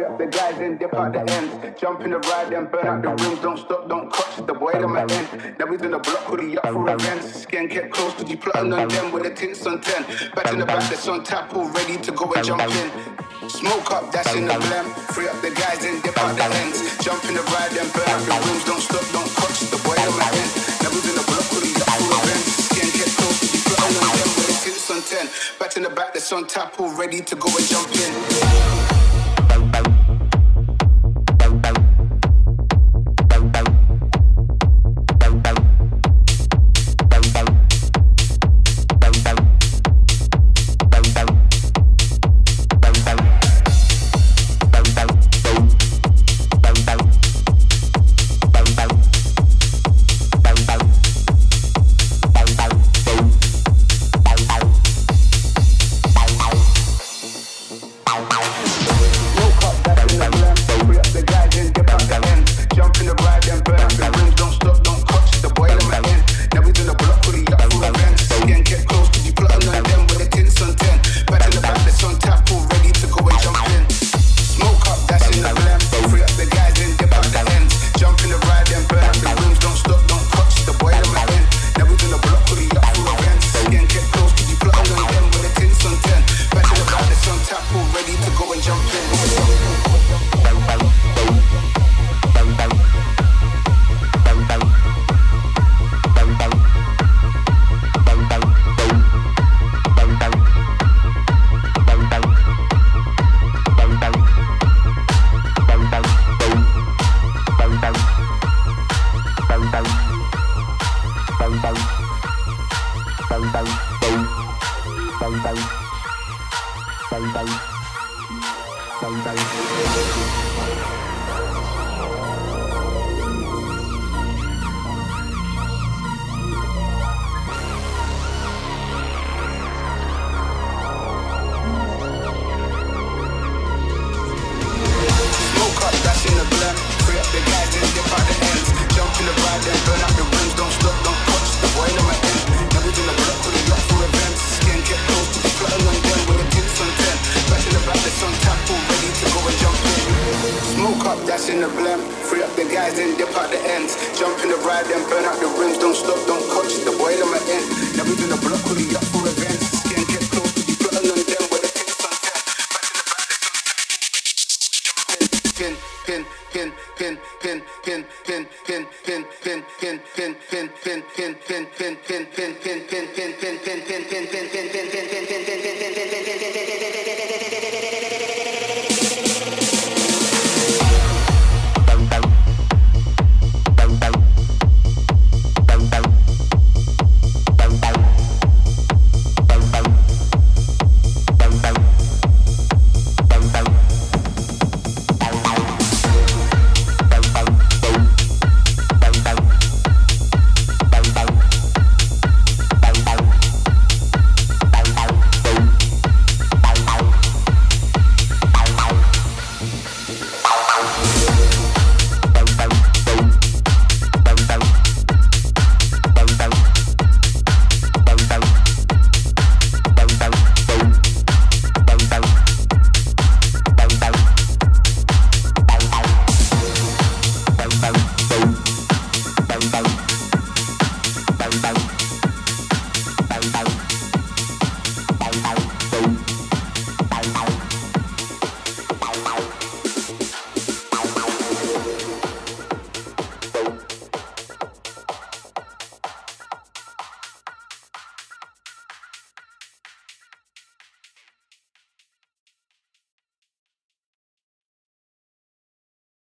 free up the guys and dip out the ends. Jump in the ride and burn out the rims. Don't stop, don't clutch the boy on my end. Now we done a block, hoodie up for events. Skin kept close to you, plotting on them with the tints on 10. Back in the back, that's on tap, all ready to go and jump in. Smoke up, that's in the blem. Free up the guys and dip out the ends. Jump in the ride and burn out the rims. Don't stop, don't clutch the boy on my end. Now we done block, hoodie up for events. Skin kept close to you, plotting on them with the tints on 10. Back in the back, that's on tap, all ready to go and jump in.